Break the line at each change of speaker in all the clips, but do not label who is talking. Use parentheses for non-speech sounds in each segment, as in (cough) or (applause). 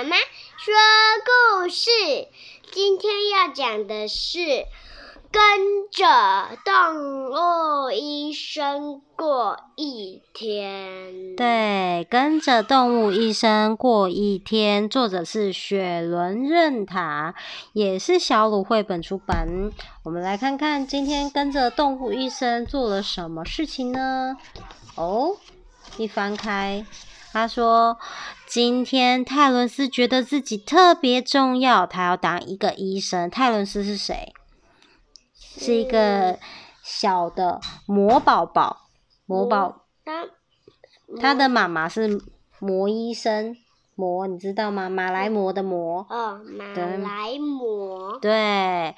妈妈说故事。今天要讲的是跟着动物医生过一天。
对，跟着动物医生过一天，作者是雪伦任塔，也是小鲁绘本出版。我们来看看今天跟着动物医生做了什么事情呢？哦，一翻开。他说：“今天泰伦斯觉得自己特别重要，他要当一个医生。泰伦斯是谁？是一个小的魔宝宝，魔宝。他的妈妈是魔医生。”魔，你知道吗？马来貘的貘。
哦，马来貘。
对，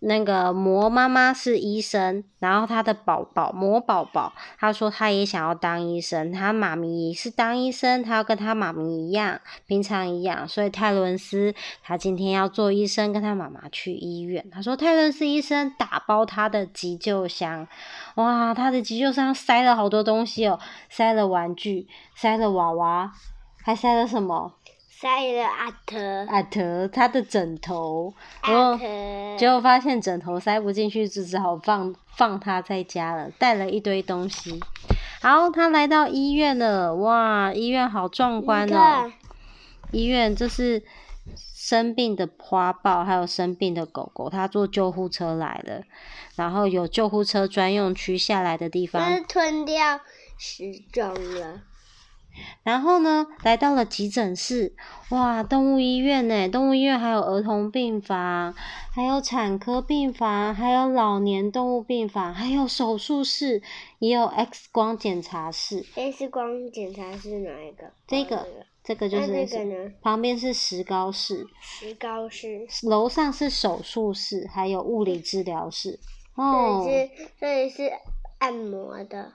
那个魔妈妈是医生，然后他的宝宝魔宝宝，他说他也想要当医生，他妈咪也是当医生，他要跟他妈咪一样，平常一样，所以泰伦斯他今天要做医生，跟他妈妈去医院。他说泰伦斯医生打包他的急救箱，哇，他的急救箱塞了好多东西哦，塞了玩具，塞了娃娃。还塞了什么？
塞了阿特。
阿特，他的枕头。
然后。
结果发现枕头塞不进去，就只好放放他在家了。带了一堆东西。好，他来到医院了。哇，医院好壮观哦！医院这是生病的花豹，还有生病的狗狗。他坐救护车来了，然后有救护车专用区下来的地方。
是吞掉时钟了。
然后呢，来到了急诊室，哇，动物医院呢？动物医院还有儿童病房，还有产科病房，还有老年动物病房，还有手术室，也有 X 光检查室。
X 光检查室哪一个？
这个，这个就是。
那这个呢？
旁边是石膏室。
石膏室。
楼上是手术室，还有物理治疗室。
哦。这里是，这里是按摩的。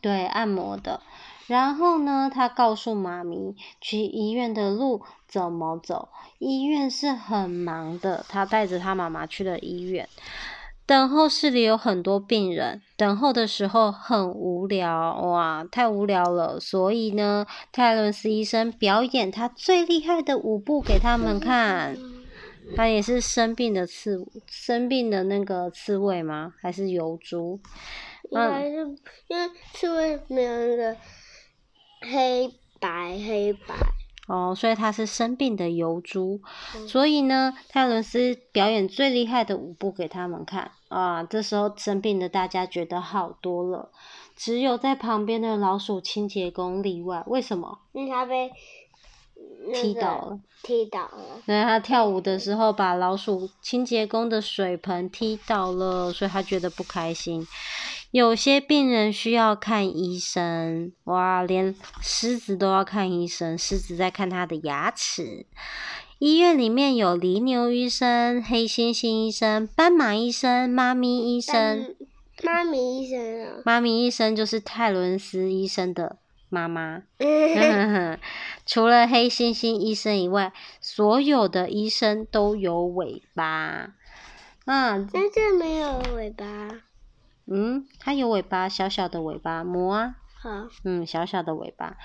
对，按摩的。然后呢，他告诉妈咪去医院的路怎么走。医院是很忙的，他带着他妈妈去了医院。等候室里有很多病人，等候的时候很无聊，哇，太无聊了。所以呢，泰伦斯医生表演他最厉害的舞步给他们看。他也是生病的刺，生病的那个刺猬吗？还是疣猪？
应该是，因为刺猬没有那个。黑白黑白
哦，所以他是生病的疣猪，嗯、所以呢，泰伦斯表演最厉害的舞步给他们看啊。这时候生病的大家觉得好多了，只有在旁边的老鼠清洁工例外。为什么？
因为他被
踢倒了，
踢倒了。
对，他跳舞的时候把老鼠清洁工的水盆踢倒了，所以他觉得不开心。有些病人需要看医生，哇，连狮子都要看医生。狮子在看他的牙齿。医院里面有犁牛医生、黑猩猩医生、斑马医生、妈咪医生。
妈咪医生啊？
妈咪医生就是泰伦斯医生的妈妈。(laughs) (laughs) 除了黑猩猩医生以外，所有的医生都有尾巴。啊，
真正没有尾巴。
嗯，它有尾巴，小小的尾巴，磨啊。
好。
嗯，小小的尾巴。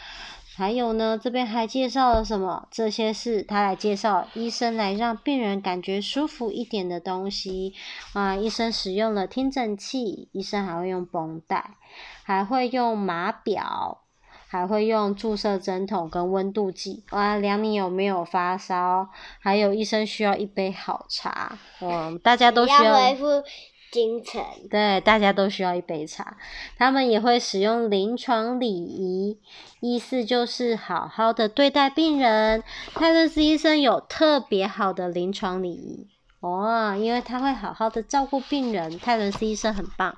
还有呢，这边还介绍了什么？这些是他来介绍医生来让病人感觉舒服一点的东西啊。医生使用了听诊器，医生还会用绷带，还会用码表，还会用注射针筒跟温度计啊，量你有没有发烧。还有医生需要一杯好茶，嗯，大家都需要。
要京城
对，大家都需要一杯茶。他们也会使用临床礼仪，意思就是好好的对待病人。泰伦斯医生有特别好的临床礼仪哦，因为他会好好的照顾病人。泰伦斯医生很棒。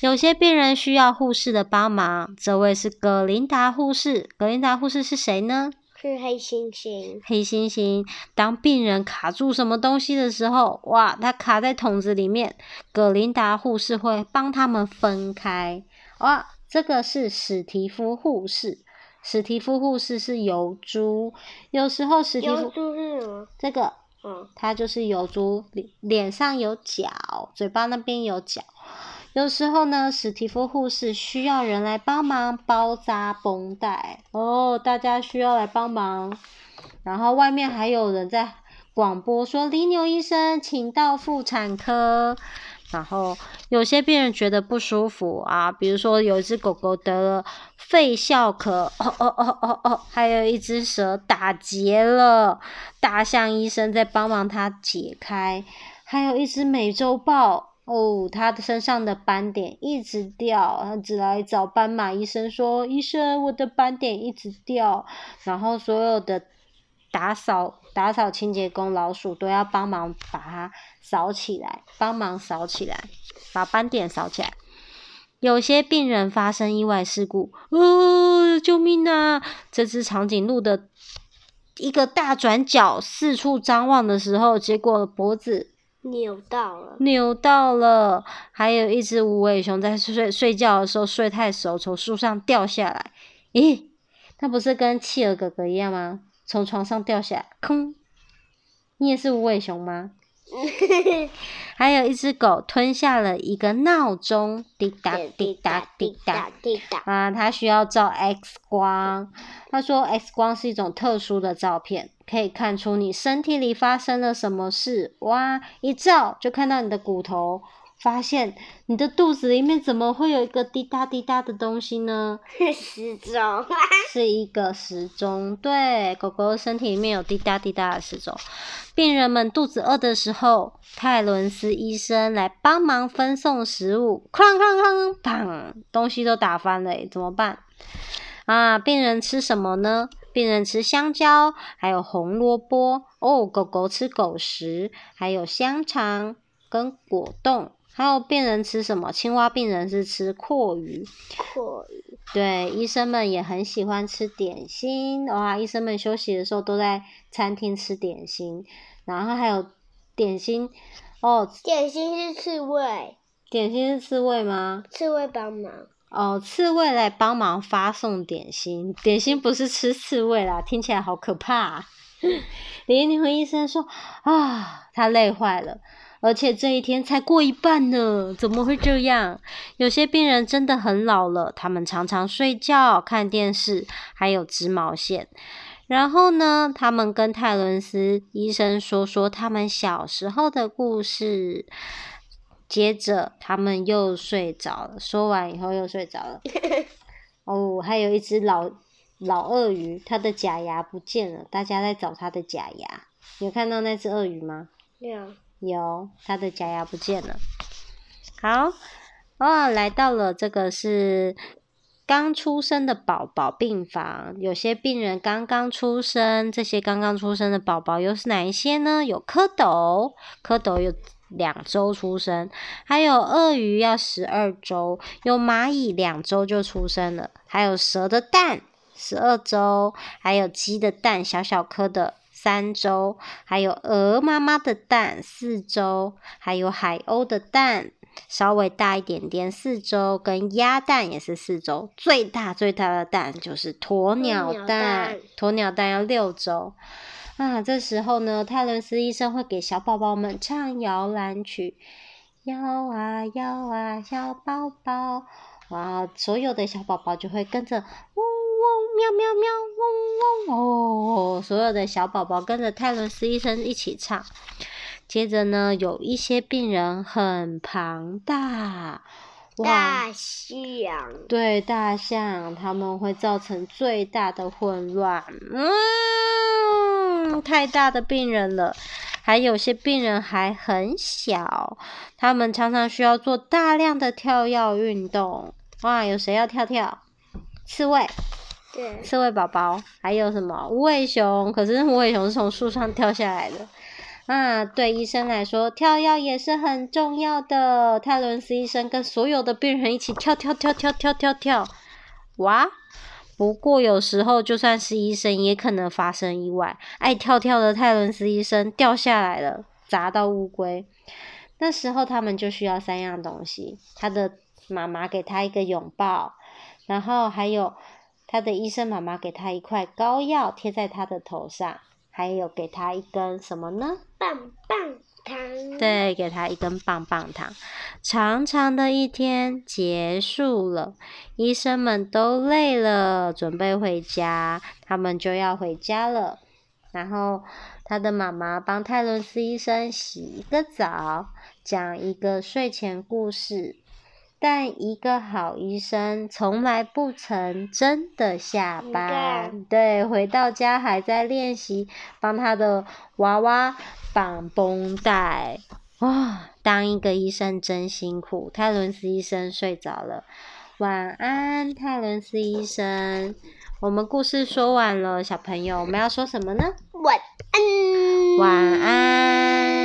有些病人需要护士的帮忙，这位是葛琳达护士。葛琳达护士是谁呢？
是黑猩猩。
黑猩猩，当病人卡住什么东西的时候，哇，他卡在桶子里面，葛琳达护士会帮他们分开。哇，这个是史蒂夫护士。史蒂夫护士是疣猪，有时候史蒂夫。
疣猪是什么？
这个，
嗯，
它就是疣猪，脸脸上有角，嘴巴那边有角。有时候呢，史蒂夫护士需要人来帮忙包扎绷带哦，大家需要来帮忙。然后外面还有人在广播说：“李牛医生，请到妇产科。”然后有些病人觉得不舒服啊，比如说有一只狗狗得了肺笑咳，哦哦哦哦哦，还有一只蛇打结了，大象医生在帮忙它解开，还有一只美洲豹哦，它的身上的斑点一直掉，它只来找斑马医生说：“医生，我的斑点一直掉。”然后所有的。打扫打扫清洁工老鼠都要帮忙把它扫起来，帮忙扫起来，把斑点扫起来。有些病人发生意外事故，哦，救命啊！这只长颈鹿的一个大转角，四处张望的时候，结果脖子
扭到了，
扭到了。还有一只无尾熊在睡睡觉的时候睡太熟，从树上掉下来。咦，那不是跟企鹅哥哥一样吗？从床上掉下来，空。你也是无尾熊吗？(laughs) 还有一只狗吞下了一个闹钟，滴答滴答滴答滴答啊！它需要照 X 光。他说 X 光是一种特殊的照片，可以看出你身体里发生了什么事。哇！一照就看到你的骨头。发现你的肚子里面怎么会有一个滴答滴答的东西呢？(laughs)
时钟，
是一个时钟。对，狗狗身体里面有滴答滴答的时钟。病人们肚子饿的时候，泰伦斯医生来帮忙分送食物。哐哐哐，砰！东西都打翻了，怎么办？啊，病人吃什么呢？病人吃香蕉，还有红萝卜。哦，狗狗吃狗食，还有香肠跟果冻。还有病人吃什么？青蛙病人是吃阔鱼。
阔鱼。
对，医生们也很喜欢吃点心。哇，医生们休息的时候都在餐厅吃点心。然后还有点心，哦，
点心是刺猬。
点心是刺猬吗？
刺猬帮忙。
哦，刺猬来帮忙发送点心。点心不是吃刺猬啦，听起来好可怕啊。(laughs) 李宁和医生说：“啊，他累坏了。”而且这一天才过一半呢，怎么会这样？有些病人真的很老了，他们常常睡觉、看电视，还有织毛线。然后呢，他们跟泰伦斯医生说说他们小时候的故事。接着，他们又睡着了。说完以后又睡着了。(laughs) 哦，还有一只老老鳄鱼，它的假牙不见了，大家在找它的假牙。有看到那只鳄鱼吗？
有。
有，他的假牙不见了。好，哦，来到了这个是刚出生的宝宝病房。有些病人刚刚出生，这些刚刚出生的宝宝又是哪一些呢？有蝌蚪，蝌蚪有两周出生；还有鳄鱼要十二周；有蚂蚁两周就出生了；还有蛇的蛋十二周；还有鸡的蛋，小小颗的。三周，还有鹅妈妈的蛋四周，还有海鸥的蛋稍微大一点点四周，跟鸭蛋也是四周，最大最大的蛋就是鸵鸟蛋，鸵鸟蛋要六周。啊，这时候呢，泰伦斯医生会给小宝宝们唱摇篮曲，摇啊摇啊，小宝宝，哇，所有的小宝宝就会跟着。喵喵喵，嗡嗡哦！所有的小宝宝跟着泰伦斯医生一起唱。接着呢，有一些病人很庞大，
大象。
对，大象，他们会造成最大的混乱。嗯，太大的病人了。还有些病人还很小，他们常常需要做大量的跳跃运动。哇，有谁要跳跳？刺猬。
对，
刺猬宝宝，还有什么无尾熊？可是无尾熊是从树上跳下来的。啊，对医生来说，跳跃也是很重要的。泰伦斯医生跟所有的病人一起跳跳跳跳跳跳跳。哇！不过有时候就算是医生，也可能发生意外。爱跳跳的泰伦斯医生掉下来了，砸到乌龟。那时候他们就需要三样东西：他的妈妈给他一个拥抱，然后还有。他的医生妈妈给他一块膏药贴在他的头上，还有给他一根什么呢？
棒棒糖。
对，给他一根棒棒糖。长长的一天结束了，医生们都累了，准备回家。他们就要回家了。然后他的妈妈帮泰伦斯医生洗一个澡，讲一个睡前故事。但一个好医生从来不曾真的下班。对，回到家还在练习帮他的娃娃绑绷带。哇，当一个医生真辛苦。泰伦斯医生睡着了，晚安，泰伦斯医生。我们故事说完了，小朋友，我们要说什么呢？
晚安。
晚安。